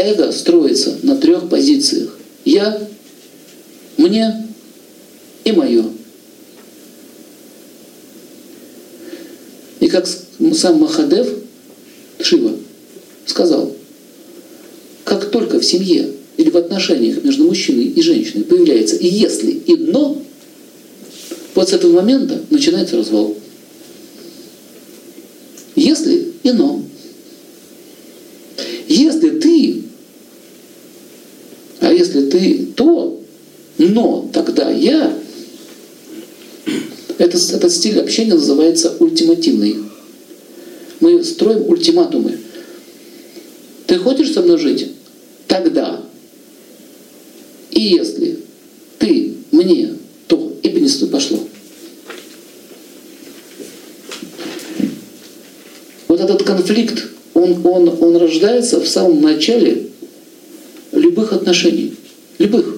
эго строится на трех позициях. Я, мне и мое. И как сам Махадев, Шива, сказал, как только в семье или в отношениях между мужчиной и женщиной появляется и если, и но, вот с этого момента начинается развал. Если и но. Если ты, а если ты то, но тогда я, это, этот стиль общения называется ультимативный. Мы строим ультиматумы. Ты хочешь со мной жить? Тогда. И если ты мне, то и принесло пошло. Вот этот конфликт он, он, он рождается в самом начале любых отношений. Любых.